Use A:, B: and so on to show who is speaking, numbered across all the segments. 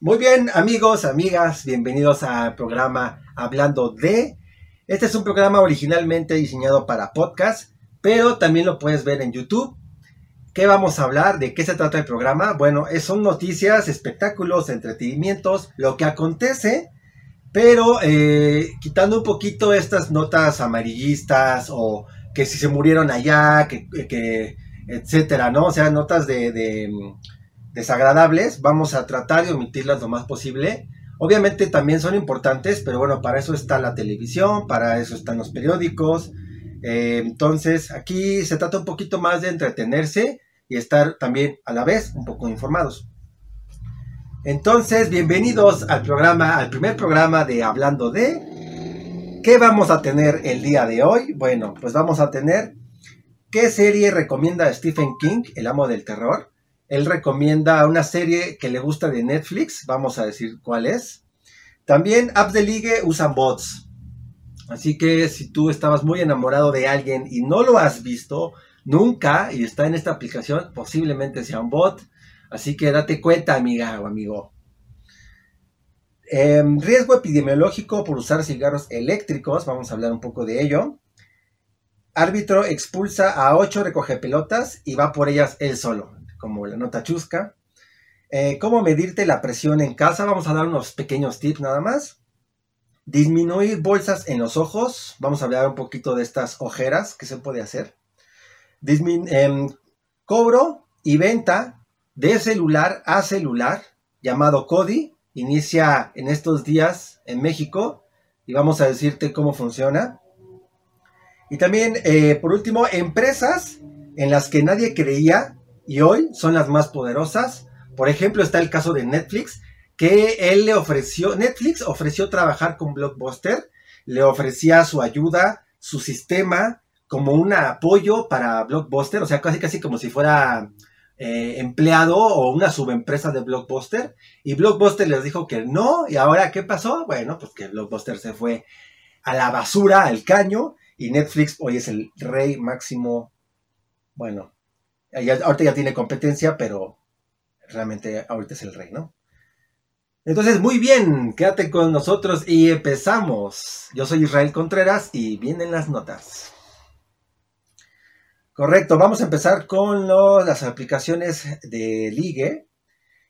A: Muy bien, amigos, amigas, bienvenidos al programa Hablando de. Este es un programa originalmente diseñado para podcast, pero también lo puedes ver en YouTube. ¿Qué vamos a hablar? ¿De qué se trata el programa? Bueno, son noticias, espectáculos, entretenimientos, lo que acontece, pero eh, quitando un poquito estas notas amarillistas o que si se murieron allá, que, que etcétera, ¿no? O sea, notas de, desagradables, vamos a tratar de omitirlas lo más posible. Obviamente también son importantes, pero bueno, para eso está la televisión, para eso están los periódicos. Eh, entonces, aquí se trata un poquito más de entretenerse y estar también a la vez un poco informados. Entonces, bienvenidos al programa, al primer programa de Hablando de... ¿Qué vamos a tener el día de hoy? Bueno, pues vamos a tener ¿Qué serie recomienda Stephen King, el amo del terror? Él recomienda una serie que le gusta de Netflix, vamos a decir cuál es. También apps de ligue usan bots. Así que si tú estabas muy enamorado de alguien y no lo has visto nunca y está en esta aplicación, posiblemente sea un bot. Así que date cuenta, amiga o amigo. Em, riesgo epidemiológico por usar cigarros eléctricos, vamos a hablar un poco de ello. Árbitro expulsa a ocho pelotas y va por ellas él solo, como la nota chusca. Eh, ¿Cómo medirte la presión en casa? Vamos a dar unos pequeños tips nada más. Disminuir bolsas en los ojos. Vamos a hablar un poquito de estas ojeras que se puede hacer. Em, cobro y venta de celular a celular llamado CODI. Inicia en estos días en México y vamos a decirte cómo funciona. Y también, eh, por último, empresas en las que nadie creía y hoy son las más poderosas. Por ejemplo, está el caso de Netflix, que él le ofreció, Netflix ofreció trabajar con Blockbuster, le ofrecía su ayuda, su sistema, como un apoyo para Blockbuster, o sea, casi casi como si fuera eh, empleado o una subempresa de Blockbuster. Y Blockbuster les dijo que no, y ahora, ¿qué pasó? Bueno, pues que Blockbuster se fue a la basura, al caño, y Netflix hoy es el rey máximo. Bueno, ahorita ya tiene competencia, pero realmente ahorita es el rey, ¿no? Entonces, muy bien, quédate con nosotros y empezamos. Yo soy Israel Contreras y vienen las notas. Correcto, vamos a empezar con las aplicaciones de ligue.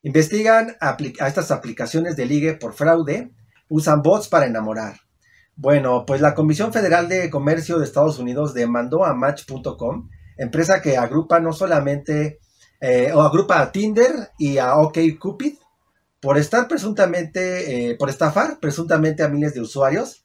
A: Investigan a estas aplicaciones de ligue por fraude, usan bots para enamorar. Bueno, pues la Comisión Federal de Comercio de Estados Unidos demandó a Match.com, empresa que agrupa no solamente, eh, o agrupa a Tinder y a OkCupid, por estar presuntamente, eh, por estafar presuntamente a miles de usuarios.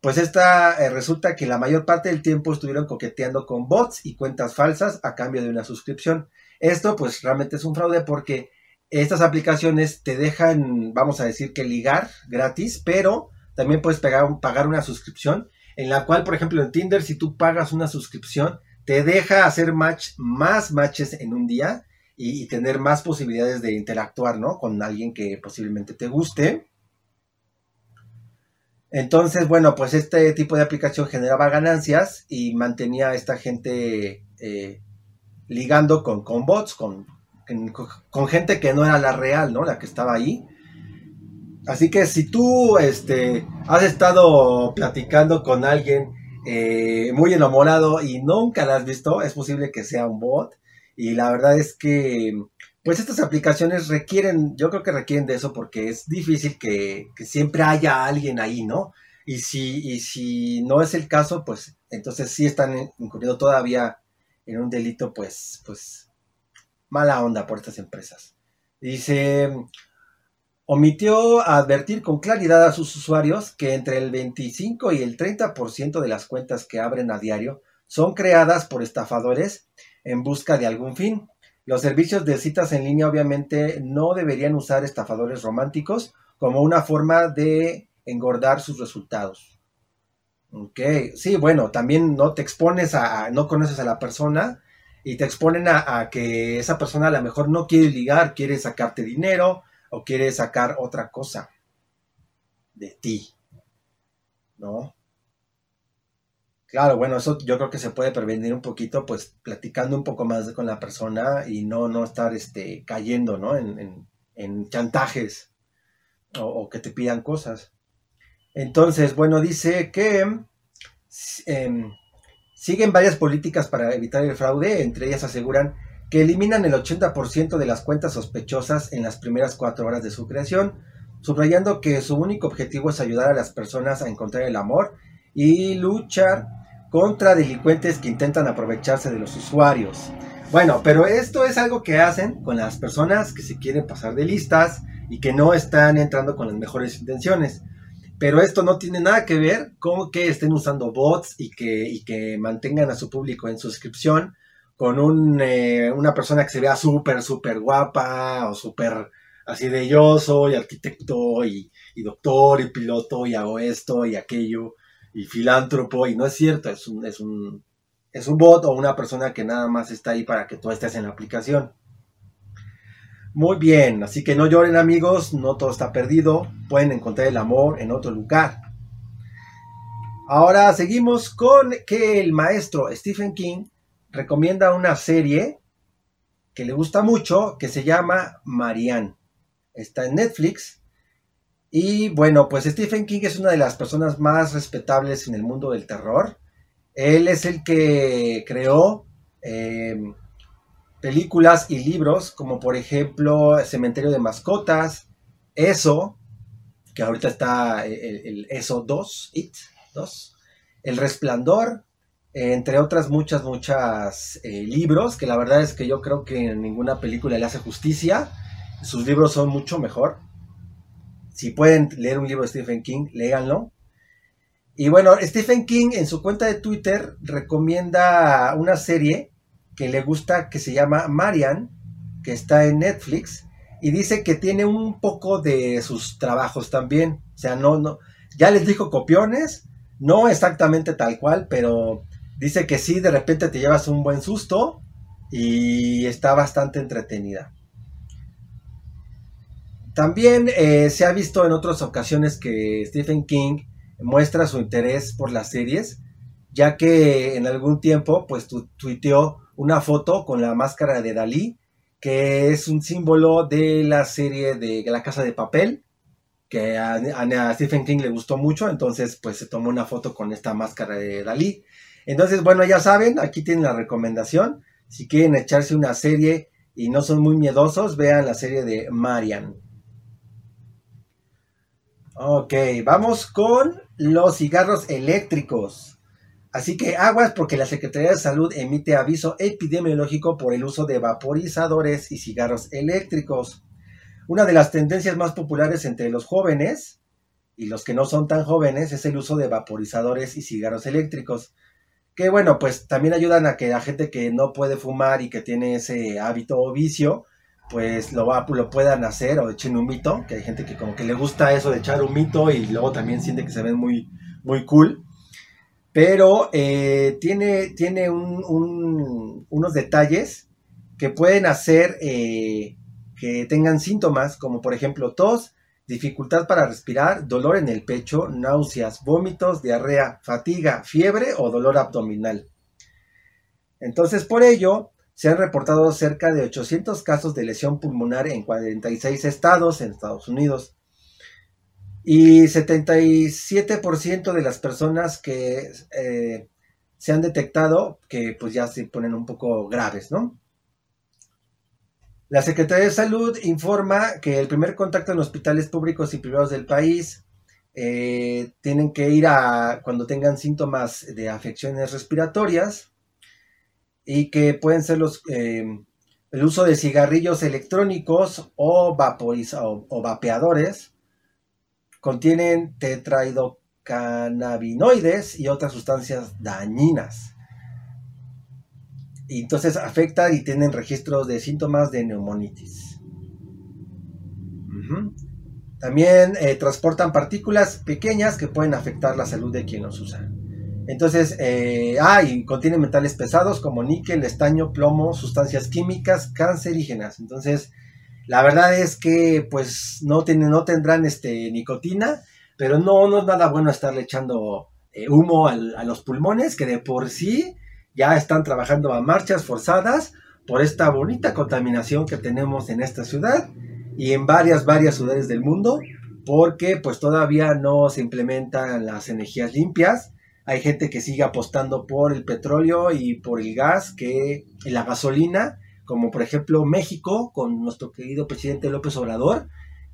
A: Pues esta eh, resulta que la mayor parte del tiempo estuvieron coqueteando con bots y cuentas falsas a cambio de una suscripción. Esto pues realmente es un fraude porque estas aplicaciones te dejan, vamos a decir que ligar gratis, pero también puedes pagar una suscripción, en la cual, por ejemplo, en Tinder, si tú pagas una suscripción, te deja hacer más matches en un día y, tener más posibilidades de interactuar, ¿no? Con alguien que posiblemente te guste. Entonces, bueno, pues este tipo de aplicación generaba ganancias y mantenía a esta gente eh, ligando con, con bots, con, con, gente que no era la real, ¿no? La que estaba ahí. Así que si tú este, has estado platicando con alguien eh, muy enamorado y nunca la has visto, es posible que sea un bot. Y la verdad es que, pues estas aplicaciones requieren, yo creo que requieren de eso porque es difícil que, siempre haya alguien ahí, ¿no? Y si, y si no es el caso, pues entonces sí están incurriendo todavía en un delito, pues, pues, mala onda por estas empresas. Dice, omitió advertir con claridad a sus usuarios que entre el 25 y el 30% de las cuentas que abren a diario son creadas por estafadores en busca de algún fin. Los servicios de citas en línea obviamente no deberían usar estafadores románticos como una forma de engordar sus resultados. Ok, sí, bueno, también no te expones a, no conoces a la persona y te exponen a, a que esa persona a lo mejor no quiere ligar, quiere sacarte dinero, o quiere sacar otra cosa de ti, ¿no? Claro, bueno, eso yo creo que se puede prevenir un poquito, pues platicando un poco más con la persona y no, no estar este, cayendo, ¿no? En, en, chantajes. o, que te pidan cosas. Entonces, bueno, dice que em, siguen varias políticas para evitar el fraude, entre ellas aseguran que eliminan el 80% de las cuentas sospechosas en las primeras cuatro horas de su creación, subrayando que su único objetivo es ayudar a las personas a encontrar el amor y luchar contra delincuentes que intentan aprovecharse de los usuarios. Bueno, pero esto es algo que hacen con las personas que se quieren pasar de listas y que no están entrando con las mejores intenciones. Pero esto no tiene nada que ver con que estén usando bots y que, que mantengan a su público en suscripción con un, eh, una persona que se vea súper, súper guapa o súper así de yo soy arquitecto y, y, doctor y piloto y hago esto y aquello y filántropo y no es cierto, es un, es un, es un bot o una persona que nada más está ahí para que tú estés en la aplicación. Muy bien, así que no lloren amigos, no todo está perdido, pueden encontrar el amor en otro lugar. Ahora seguimos con que el maestro Stephen King recomienda una serie que le gusta mucho, que se llama Marianne. Está en Netflix. Y bueno, pues Stephen King es una de las personas más respetables en el mundo del terror. Él es el que creó em, películas y libros como por ejemplo Cementerio de Mascotas, Eso, que ahorita está el, Eso 2, It 2, El Resplandor, entre otras muchas, muchas eh, libros, que la verdad es que yo creo que en ninguna película le hace justicia. Sus libros son mucho mejor. Si pueden leer un libro de Stephen King, léanlo. Y bueno, Stephen King en su cuenta de Twitter recomienda una serie que le gusta que se llama Marian, que está en Netflix, y dice que tiene un poco de sus trabajos también. O sea, no, no, ya les dijo copiones, no exactamente tal cual, pero dice que sí, de repente te llevas un buen susto y está bastante entretenida. También eh, se ha visto en otras ocasiones que Stephen King muestra su interés por las series, ya que en algún tiempo pues tuiteó una foto con la máscara de Dalí, que es un símbolo de la serie de La Casa de Papel, que a, Stephen King le gustó mucho, entonces pues se tomó una foto con esta máscara de Dalí. Entonces, bueno, ya saben, aquí tienen la recomendación. Si quieren echarse una serie y no son muy miedosos, vean la serie de Marian. Ok, vamos con los cigarros eléctricos. Así que aguas porque la Secretaría de Salud emite aviso epidemiológico por el uso de vaporizadores y cigarros eléctricos. Una de las tendencias más populares entre los jóvenes y los que no son tan jóvenes es el uso de vaporizadores y cigarros eléctricos. Que bueno, pues también ayudan a que la gente que no puede fumar y que tiene ese hábito o vicio, pues lo, lo puedan hacer o echen un mito, que hay gente que como que le gusta eso de echar un mito y luego también siente que se ven muy, muy cool. Pero eh, tiene, tiene unos detalles que pueden hacer eh, que tengan síntomas, como por ejemplo tos, dificultad para respirar, dolor en el pecho, náuseas, vómitos, diarrea, fatiga, fiebre o dolor abdominal. Entonces, por ello, se han reportado cerca de 800 casos de lesión pulmonar en 46 estados en Estados Unidos. Y 77% de las personas que eh, se han detectado que pues ya se ponen un poco graves, ¿no? La Secretaría de Salud informa que el primer contacto en hospitales públicos y privados del país eh, tienen que ir a cuando tengan síntomas de afecciones respiratorias y que pueden ser los eh, el uso de cigarrillos electrónicos o, vapeadores contienen tetrahidrocannabinoides y otras sustancias dañinas. Y entonces afectan y tienen registros de síntomas de neumonitis. También eh, transportan partículas pequeñas que pueden afectar la salud de quien los usa. Entonces, eh, ah, metales pesados como níquel, estaño, plomo, sustancias químicas cancerígenas. Entonces, la verdad es que pues no, tienen, no tendrán este, nicotina, pero no, no es nada bueno estarle echando eh, humo a los pulmones, que de por sí ya están trabajando a marchas forzadas por esta bonita contaminación que tenemos en esta ciudad y en varias, varias ciudades del mundo porque pues todavía no se implementan las energías limpias. Hay gente que sigue apostando por el petróleo y por el gas, que la gasolina, como por ejemplo México, con nuestro querido presidente López Obrador,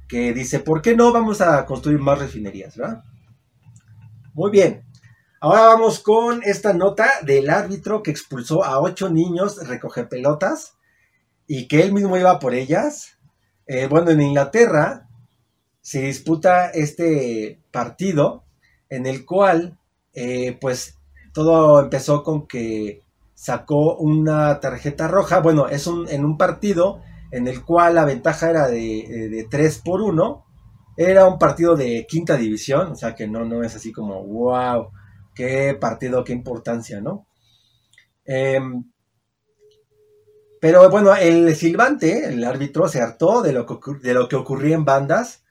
A: que dice, ¿por qué no vamos a construir más refinerías? Muy bien. Ahora vamos con esta nota del árbitro que expulsó a ocho niños recoge pelotas y que él mismo iba por ellas. Eh, bueno, en Inglaterra se disputa este partido en el cual, eh, pues, todo empezó con que sacó una tarjeta roja. Bueno, es un, en un partido en el cual la ventaja era de, de 3 por 1. Era un partido de quinta división, o sea que no, no es así como, wow, qué partido, qué importancia, ¿no? Em, pero bueno, el silbante, el árbitro, se hartó de lo, que, ocurría en bandas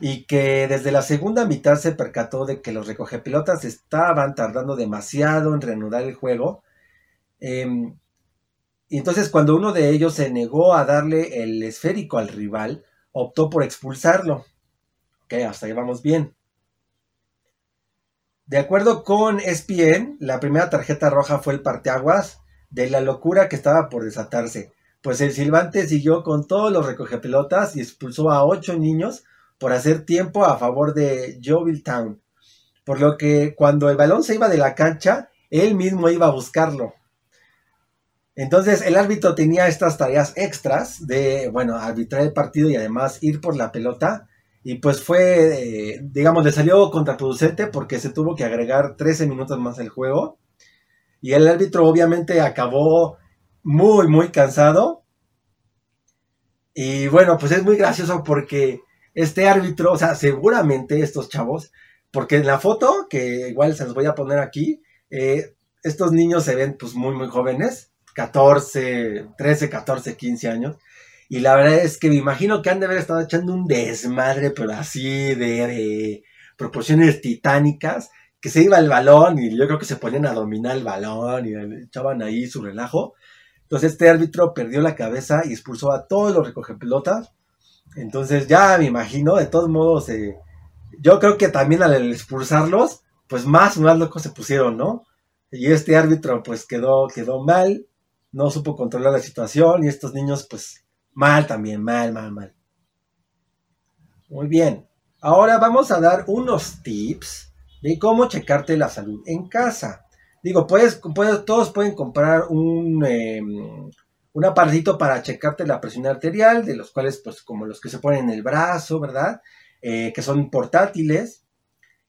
A: y que desde la segunda mitad se percató de que los recogepilotas estaban tardando demasiado en reanudar el juego. Em, y entonces cuando uno de ellos se negó a darle el esférico al rival, optó por expulsarlo. Ok, hasta ahí vamos bien. De acuerdo con ESPN, la primera tarjeta roja fue el parteaguas de la locura que estaba por desatarse, pues el silbante siguió con todos los recogepelotas y expulsó a ocho niños por hacer tiempo a favor de Town, por lo que cuando el balón se iba de la cancha, él mismo iba a buscarlo. Entonces el árbitro tenía estas tareas extras de, bueno, arbitrar el partido y además ir por la pelota. Y pues fue, eh, digamos, le salió contraproducente porque se tuvo que agregar 13 minutos más el juego. Y el árbitro obviamente acabó muy, muy cansado. Y bueno, pues es muy gracioso porque este árbitro, o sea, seguramente estos chavos, porque en la foto, que igual se los voy a poner aquí, eh, estos niños se ven pues muy, muy jóvenes, 14, 13, 14, 15 años. Y la verdad es que me imagino que han de haber estado echando un desmadre, pero así de, proporciones titánicas, que se iba el balón y yo creo que se ponían a dominar el balón y echaban ahí su relajo. Entonces este árbitro perdió la cabeza y expulsó a todos los recogepelotas entonces ya me imagino, de todos modos, eh, yo creo que también al expulsarlos, pues más, más locos se pusieron, ¿no? Y este árbitro pues quedó, quedó mal, no supo controlar la situación y estos niños pues mal también, mal, mal, mal. Muy bien, ahora vamos a dar unos tips de cómo checarte la salud en casa. Digo, puedes, todos pueden comprar un, em, un aparatito para checarte la presión arterial, de los cuales, pues, como los que se ponen en el brazo, ¿verdad? Eh, que son portátiles.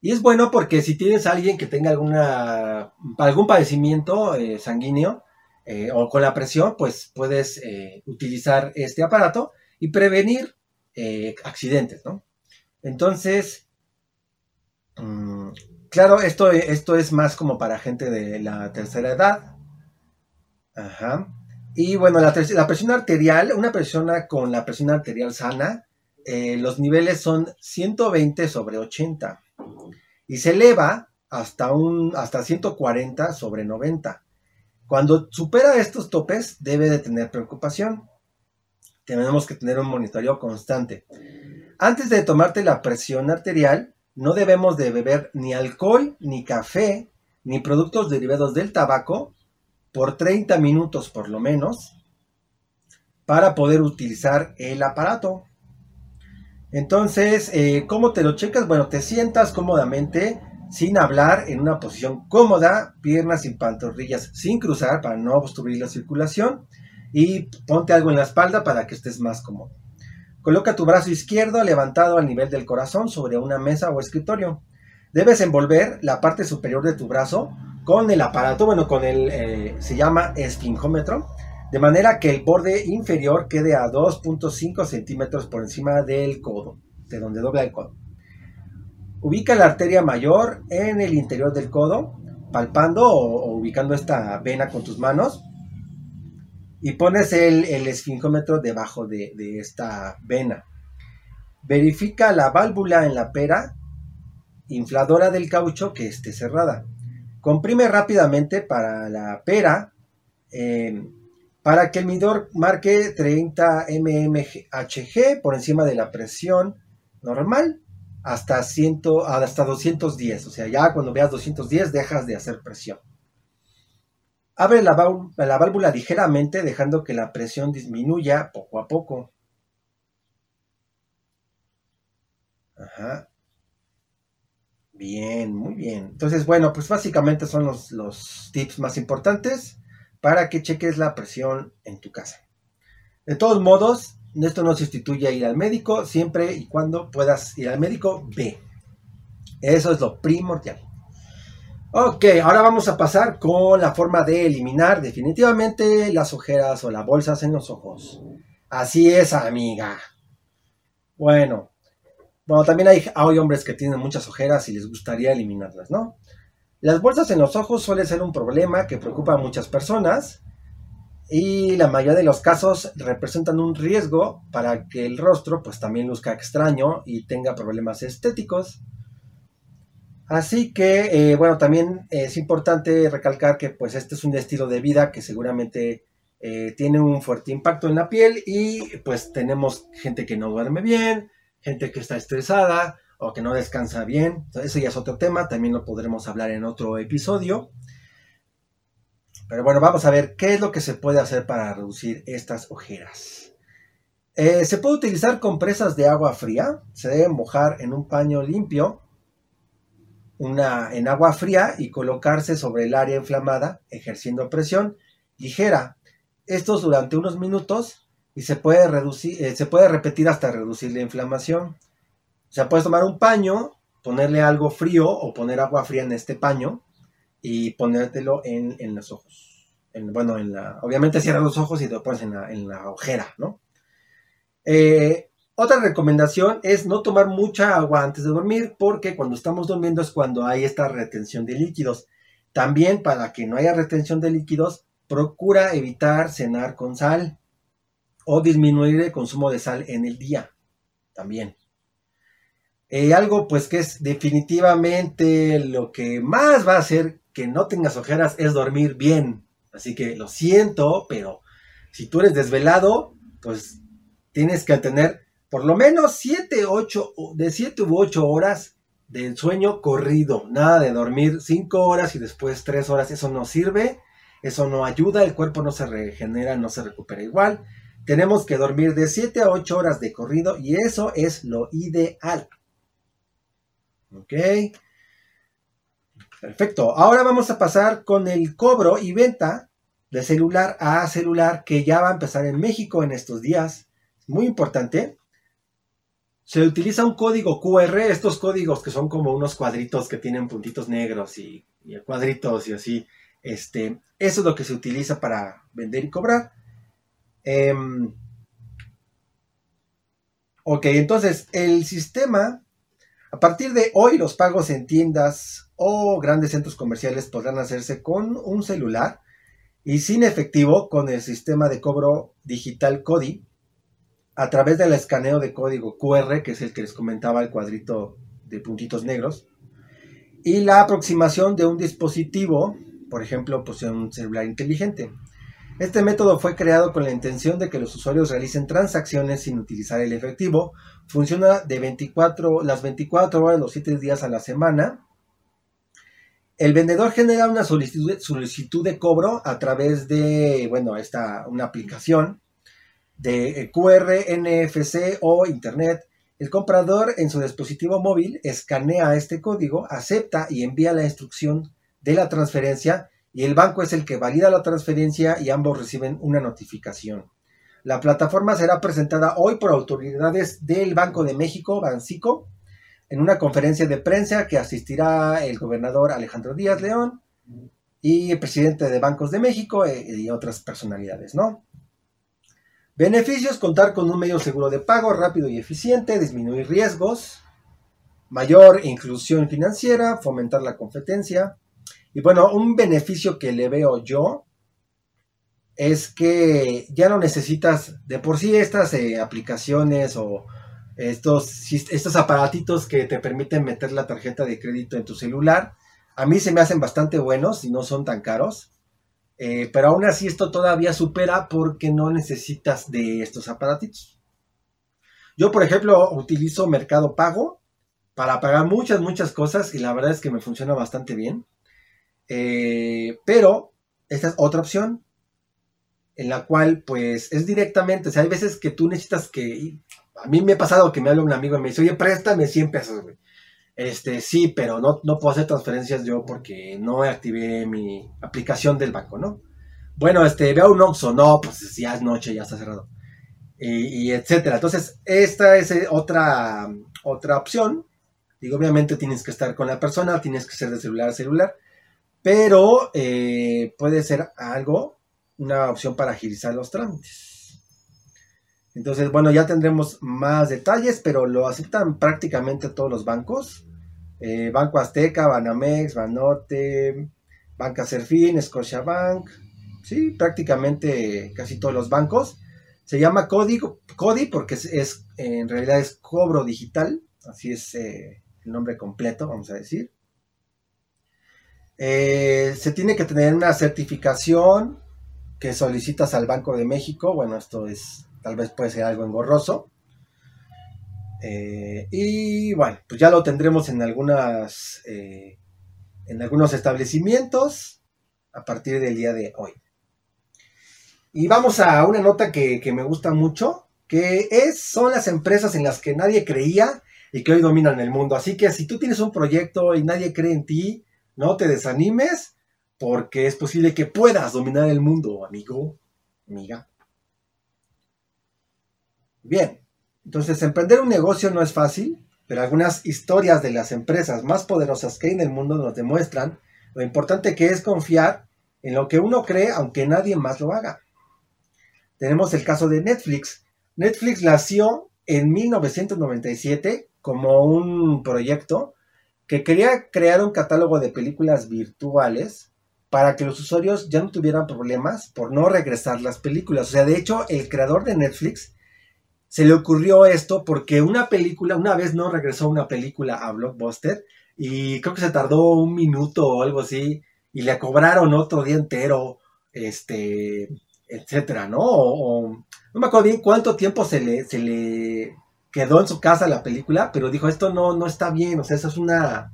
A: Y es bueno porque si tienes a alguien que tenga alguna, algún padecimiento eh, sanguíneo eh, o con la presión, pues puedes utilizar este aparato y prevenir accidentes, ¿no? Entonces, mm, claro, esto, esto es más como para gente de la tercera edad. Ajá. Y bueno, la, presión arterial, una persona con la presión arterial sana, eh, los niveles son 120 sobre 80 y se eleva hasta, un, hasta 140 sobre 90. Cuando supera estos topes debe de tener preocupación. Tenemos que tener un monitoreo constante. Antes de tomarte la presión arterial, no debemos de beber ni alcohol, ni café, ni productos derivados del tabaco por 30 minutos por lo menos para poder utilizar el aparato. Entonces, eh, ¿cómo te lo checas? Bueno, te sientas cómodamente sin hablar en una posición cómoda, piernas y pantorrillas sin cruzar para no obstruir la circulación y ponte algo en la espalda para que estés más cómodo. Coloca tu brazo izquierdo levantado al nivel del corazón sobre una mesa o escritorio. Debes envolver la parte superior de tu brazo con el aparato, bueno, con el, eh, se llama esfinjómetro, de manera que el borde inferior quede a 2.5 centímetros por encima del codo, de donde dobla el codo. Ubica la arteria mayor en el interior del codo, palpando o, ubicando esta vena con tus manos, y pones el, el esfinjómetro debajo de, esta vena. Verifica la válvula en la pera infladora del caucho que esté cerrada. Comprime rápidamente para la pera eh, para que el medidor marque 30 mmHg por encima de la presión normal hasta, 100, hasta 210. O sea, ya cuando veas 210 dejas de hacer presión. Abre la, la válvula ligeramente dejando que la presión disminuya poco a poco. Ajá. Bien, muy bien. Entonces, bueno, pues básicamente son los, los tips más importantes para que cheques la presión en tu casa. De todos modos, esto no sustituye a ir al médico, siempre y cuando puedas ir al médico, ve. Eso es lo primordial. Ok, ahora vamos a pasar con la forma de eliminar definitivamente las ojeras o las bolsas en los ojos. Así es, amiga. Bueno, bueno, también hay, hay hombres que tienen muchas ojeras y les gustaría eliminarlas, ¿no? Las bolsas en los ojos suele ser un problema que preocupa a muchas personas y la mayoría de los casos representan un riesgo para que el rostro pues también luzca extraño y tenga problemas estéticos. Así que, eh, bueno, también es importante recalcar que pues este es un estilo de vida que seguramente eh, tiene un fuerte impacto en la piel y pues tenemos gente que no duerme bien, gente que está estresada o que no descansa bien. Eso ya es otro tema, también lo podremos hablar en otro episodio. Pero bueno, vamos a ver qué es lo que se puede hacer para reducir estas ojeras. Eh, se puede utilizar compresas de agua fría. Se deben mojar en un paño limpio una, en agua fría y colocarse sobre el área inflamada, ejerciendo presión ligera. Estos durante unos minutos y se puede, reducir, eh, se puede repetir hasta reducir la inflamación. O sea, puedes tomar un paño, ponerle algo frío o poner agua fría en este paño y ponértelo en, los ojos. bueno, en la, obviamente cierra los ojos y te lo pones en la, ojera, ¿no? Eh, otra recomendación es no tomar mucha agua antes de dormir porque cuando estamos durmiendo es cuando hay esta retención de líquidos. También para que no haya retención de líquidos, procura evitar cenar con sal o disminuir el consumo de sal en el día. También. Eh, algo pues que es definitivamente lo que más va a hacer que no tengas ojeras es dormir bien. Así que lo siento, pero si tú eres desvelado, pues tienes que tener por lo menos 7, 8, de 7 u 8 horas de sueño corrido. Nada de dormir 5 horas y después 3 horas. Eso no sirve, eso no ayuda, el cuerpo no se regenera, no se recupera igual. Tenemos que dormir de 7 a 8 horas de corrido y eso es lo ideal. ¿Ok? Perfecto. Ahora vamos a pasar con el cobro y venta de celular a celular que ya va a empezar en México en estos días. Muy importante. Se utiliza un código QR, estos códigos que son como unos cuadritos que tienen puntitos negros y, cuadritos y así. Este, eso es lo que se utiliza para vender y cobrar. Em, ok, entonces el sistema, a partir de hoy los pagos en tiendas o grandes centros comerciales podrán hacerse con un celular y sin efectivo con el sistema de cobro digital CODI a través del escaneo de código QR, que es el que les comentaba el cuadrito de puntitos negros, y la aproximación de un dispositivo, por ejemplo, pues un celular inteligente. Este método fue creado con la intención de que los usuarios realicen transacciones sin utilizar el efectivo. Funciona de 24, las 24 horas, los 7 días a la semana el vendedor genera una solicitud, de cobro a través de, bueno, esta, una aplicación de eh, QR, NFC o Internet. El comprador en su dispositivo móvil escanea este código, acepta y envía la instrucción de la transferencia y el banco es el que valida la transferencia y ambos reciben una notificación. La plataforma será presentada hoy por autoridades del Banco de México, Bancico, en una conferencia de prensa que asistirá el gobernador Alejandro Díaz León y el presidente de Bancos de México eh, y otras personalidades, ¿no? Beneficios, contar con un medio seguro de pago rápido y eficiente, disminuir riesgos, mayor inclusión financiera, fomentar la competencia. Y bueno, un beneficio que le veo yo es que ya no necesitas de por sí estas eh, aplicaciones o estos, estos aparatitos que te permiten meter la tarjeta de crédito en tu celular. A mí se me hacen bastante buenos y no son tan caros. Eh, pero aún así esto todavía supera porque no necesitas de estos aparatitos. Yo, por ejemplo, utilizo Mercado Pago para pagar muchas, muchas cosas y la verdad es que me funciona bastante bien. Eh, pero esta es otra opción en la cual pues es directamente, o sea, hay veces que tú necesitas que, a mí me ha pasado que me habla un amigo y me dice, oye, préstame 100 pesos, güey. Este, sí, pero no, no puedo hacer transferencias yo porque no activé mi aplicación del banco, ¿no? Bueno, este, veo un Oxxo, no, pues ya es noche, ya está cerrado. Y, etcétera. Entonces, esta es eh, otra, otra opción. Digo, obviamente tienes que estar con la persona, tienes que ser de celular a celular, pero eh, puede ser algo, una opción para agilizar los trámites. Entonces, bueno, ya tendremos más detalles, pero lo aceptan prácticamente todos los bancos. Eh, Banco Azteca, Banamex, Banote, Banca Serfín, Scotiabank, sí, prácticamente casi todos los bancos. Se llama código, CODI porque es, en realidad es cobro digital, así es eh, el nombre completo, vamos a decir. Eh, se tiene que tener una certificación que solicitas al Banco de México. Bueno, esto es, tal vez puede ser algo engorroso. Eh, y bueno, pues ya lo tendremos en algunas, en algunos establecimientos a partir del día de hoy. Y vamos a una nota que, me gusta mucho, que es, son las empresas en las que nadie creía y que hoy dominan el mundo. Así que si tú tienes un proyecto y nadie cree en ti, no te desanimes, porque es posible que puedas dominar el mundo, amigo, amiga. Bien, entonces emprender un negocio no es fácil, pero algunas historias de las empresas más poderosas que hay en el mundo nos demuestran lo importante que es confiar en lo que uno cree aunque nadie más lo haga. Tenemos el caso de Netflix. Netflix nació en 1997 como un proyecto que quería crear un catálogo de películas virtuales para que los usuarios ya no tuvieran problemas por no regresar las películas. O sea, de hecho, el creador de Netflix se le ocurrió esto porque una película, una vez no regresó una película a Blockbuster y creo que se tardó un minuto o algo así y le cobraron otro día entero este etcétera, ¿no? O, no me acuerdo bien cuánto tiempo se le, se le quedó en su casa la película, pero dijo, esto no, no está bien, o sea, eso es una,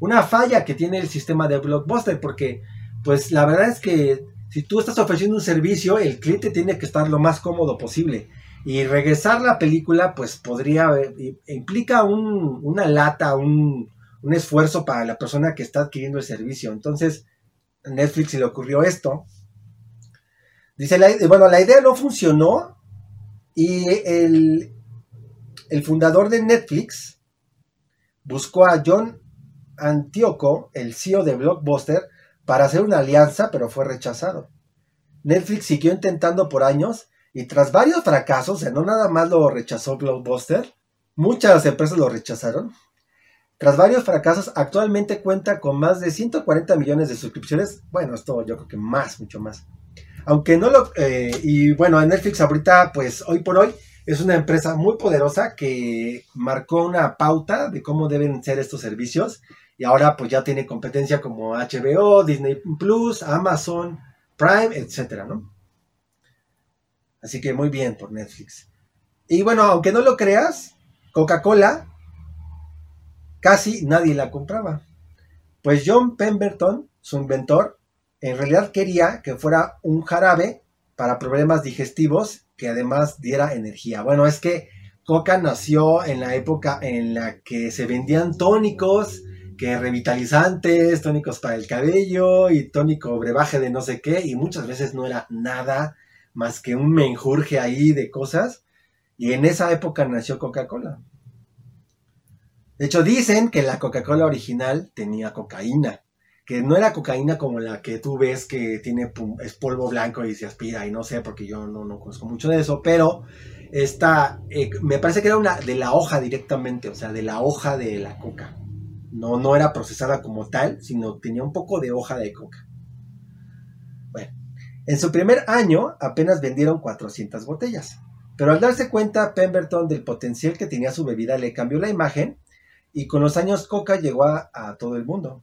A: una falla que tiene el sistema de Blockbuster, porque pues la verdad es que si tú estás ofreciendo un servicio, el cliente tiene que estar lo más cómodo posible. Y regresar la película, pues podría, implica un, una lata, un, un esfuerzo para la persona que está adquiriendo el servicio. Entonces, a Netflix se le ocurrió esto, Dice, bueno, la idea no funcionó y el, el fundador de Netflix buscó a John Antioco, el CEO de Blockbuster, para hacer una alianza, pero fue rechazado. Netflix siguió intentando por años y tras varios fracasos, o sea, no nada más lo rechazó Blockbuster, muchas empresas lo rechazaron. Tras varios fracasos, actualmente cuenta con más de 140 millones de suscripciones. Bueno, esto yo creo que más, mucho más. Aunque no lo... Eh, y bueno, Netflix ahorita, pues hoy por hoy, es una empresa muy poderosa que marcó una pauta de cómo deben ser estos servicios. Y ahora pues ya tiene competencia como HBO, Disney Plus, Amazon, Prime, etcétera, ¿no? Así que muy bien por Netflix. Y bueno, aunque no lo creas, Coca-Cola casi nadie la compraba. Pues John Pemberton, su inventor, en realidad quería que fuera un jarabe para problemas digestivos que además diera energía. Bueno, es que Coca nació en la época en la que se vendían tónicos, que revitalizantes, tónicos para el cabello y tónico brebaje de no sé qué, y muchas veces no era nada más que un menjurje ahí de cosas. Y en esa época nació Coca-Cola. De hecho, dicen que la Coca-Cola original tenía cocaína que no era cocaína como la que tú ves que tiene es polvo blanco y se aspira y no sé porque yo no, no conozco mucho de eso, pero esta eh, me parece que era una de la hoja directamente, o sea, de la hoja de la coca. No, no era procesada como tal, sino tenía un poco de hoja de coca. Bueno, en su primer año apenas vendieron 400 botellas, pero al darse cuenta Pemberton del potencial que tenía su bebida le cambió la imagen y con los años Coca llegó a todo el mundo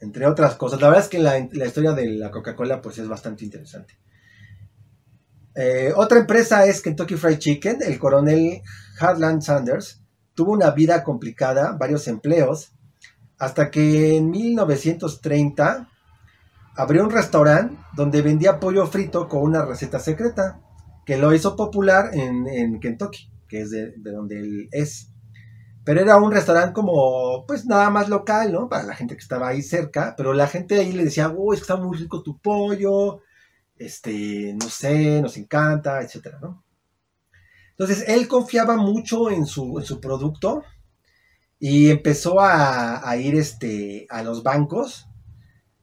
A: entre otras cosas. La verdad es que la, historia de la Coca-Cola pues es bastante interesante. Eh, otra empresa es Kentucky Fried Chicken. El coronel Harland Sanders tuvo una vida complicada, varios empleos, hasta que en 1930 abrió un restaurante donde vendía pollo frito con una receta secreta, que lo hizo popular en, Kentucky, que es de, donde él es. Pero era un restaurante como, pues nada más local, ¿no? Para la gente que estaba ahí cerca, pero la gente ahí le decía, uy, está muy rico tu pollo, este, no sé, nos encanta, etcétera, ¿no? Entonces, él confiaba mucho en su, producto y empezó a, a ir este, a los bancos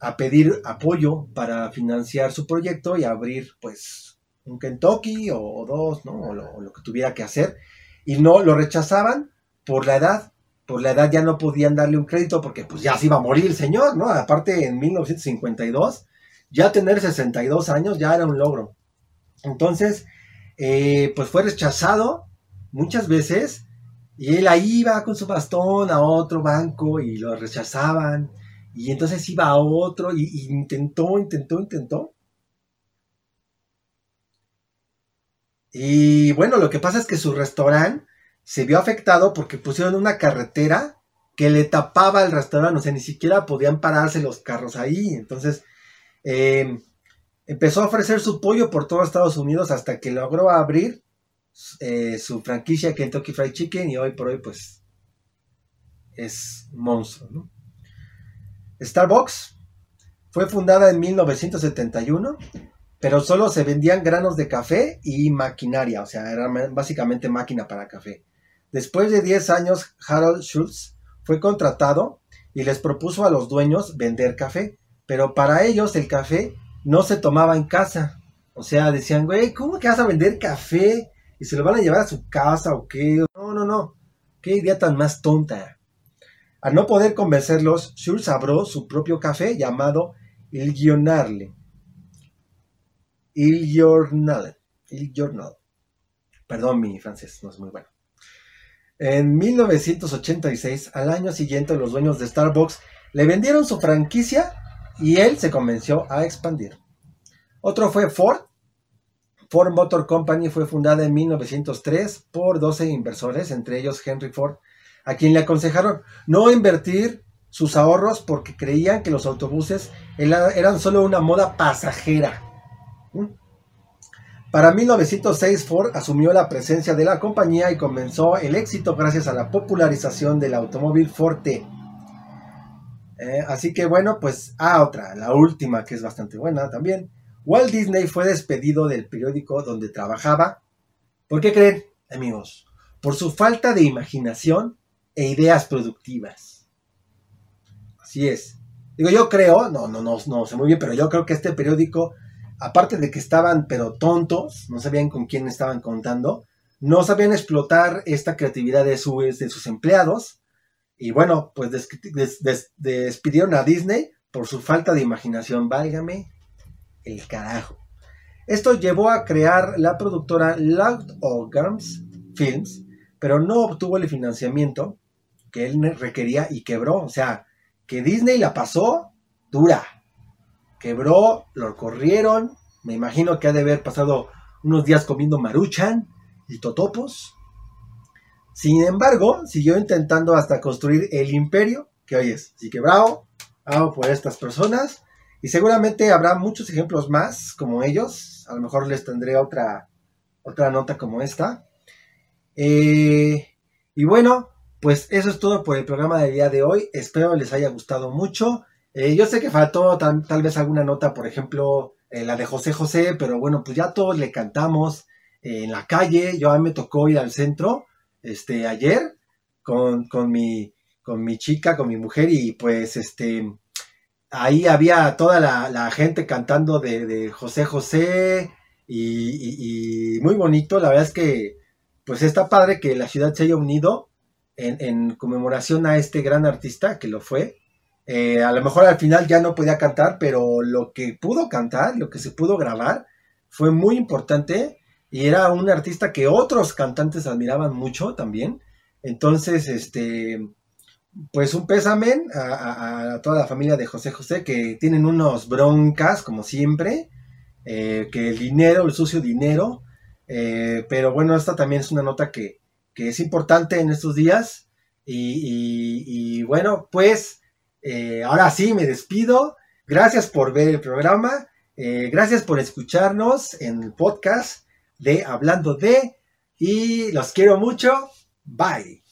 A: a pedir apoyo para financiar su proyecto y abrir pues un Kentucky o, dos, ¿no? O lo, que tuviera que hacer. Y no lo rechazaban por la edad. Por la edad ya no podían darle un crédito porque pues ya se iba a morir el señor, ¿no? Aparte en 1952, ya tener 62 años ya era un logro. Entonces, eh, pues fue rechazado muchas veces y él ahí iba con su bastón a otro banco y lo rechazaban y entonces iba a otro y, intentó, intentó, intentó. Y bueno, lo que pasa es que su restaurante se vio afectado porque pusieron una carretera que le tapaba el restaurante, o sea, ni siquiera podían pararse los carros ahí. Entonces, em, empezó a ofrecer su pollo por todo Estados Unidos hasta que logró abrir eh, su franquicia Kentucky Fried Chicken y hoy por hoy, pues, es monstruo, ¿no? Starbucks fue fundada en 1971, pero solo se vendían granos de café y maquinaria, o sea, era básicamente máquina para café. Después de 10 años, Harold Schultz fue contratado y les propuso a los dueños vender café, pero para ellos el café no se tomaba en casa. O sea, decían, güey, ¿cómo que vas a vender café? ¿Y se lo van a llevar a su casa o qué? No, no, no. ¿Qué idea tan más tonta? Al no poder convencerlos, Schultz abrió su propio café llamado Il Giornale. Il Giornale. Il Journal. Perdón, mi francés no es muy bueno. En 1986, al año siguiente, los dueños de Starbucks le vendieron su franquicia y él se convenció a expandir. Otro fue Ford. Ford Motor Company fue fundada en 1903 por 12 inversores, entre ellos Henry Ford, a quien le aconsejaron no invertir sus ahorros porque creían que los autobuses eran solo una moda pasajera. ¿Mm? Para 1906 Ford asumió la presencia de la compañía y comenzó el éxito gracias a la popularización del automóvil Forte. Eh, así que bueno, pues a ah, otra, la última que es bastante buena también. Walt Disney fue despedido del periódico donde trabajaba. ¿Por qué creen, amigos? Por su falta de imaginación e ideas productivas. Así es. Digo, yo creo, no, no, no, no sé muy bien, pero yo creo que este periódico, aparte de que estaban pero tontos, no sabían con quién estaban contando, no sabían explotar esta creatividad de, de sus empleados. Y bueno, pues despidieron a Disney por su falta de imaginación. Válgame el carajo. Esto llevó a crear la productora Loud Organs Films, pero no obtuvo el financiamiento que él requería y quebró. O sea, que Disney la pasó dura. Quebró, lo corrieron. Me imagino que ha de haber pasado unos días comiendo maruchan y totopos. Sin embargo, siguió intentando hasta construir el imperio que hoy es. Así que bravo, por estas personas. Y seguramente habrá muchos ejemplos más como ellos. A lo mejor les tendré otra, otra nota como esta. Eh, y bueno, pues eso es todo por el programa del día de hoy. Espero les haya gustado mucho. Eh, yo sé que faltó tal, vez alguna nota, por ejemplo, eh, la de José José, pero bueno, pues ya todos le cantamos eh, en la calle. Yo a mí me tocó ir al centro este, ayer con, mi, con mi chica, con mi mujer, y pues este, ahí había toda la, gente cantando de, José José y, y muy bonito. La verdad es que pues está padre que la ciudad se haya unido en, conmemoración a este gran artista que lo fue. Eh, a lo mejor al final ya no podía cantar, pero lo que pudo cantar, lo que se pudo grabar, fue muy importante y era un artista que otros cantantes admiraban mucho también. Entonces, este, pues un pésame a, toda la familia de José José que tienen unos broncas, como siempre, eh, que el dinero, el sucio dinero, eh, pero bueno, esta también es una nota que, que es importante en estos días. Y, bueno, pues eh, ahora sí me despido. Gracias por ver el programa. Eh, gracias por escucharnos en el podcast de Hablando de. Y los quiero mucho. Bye.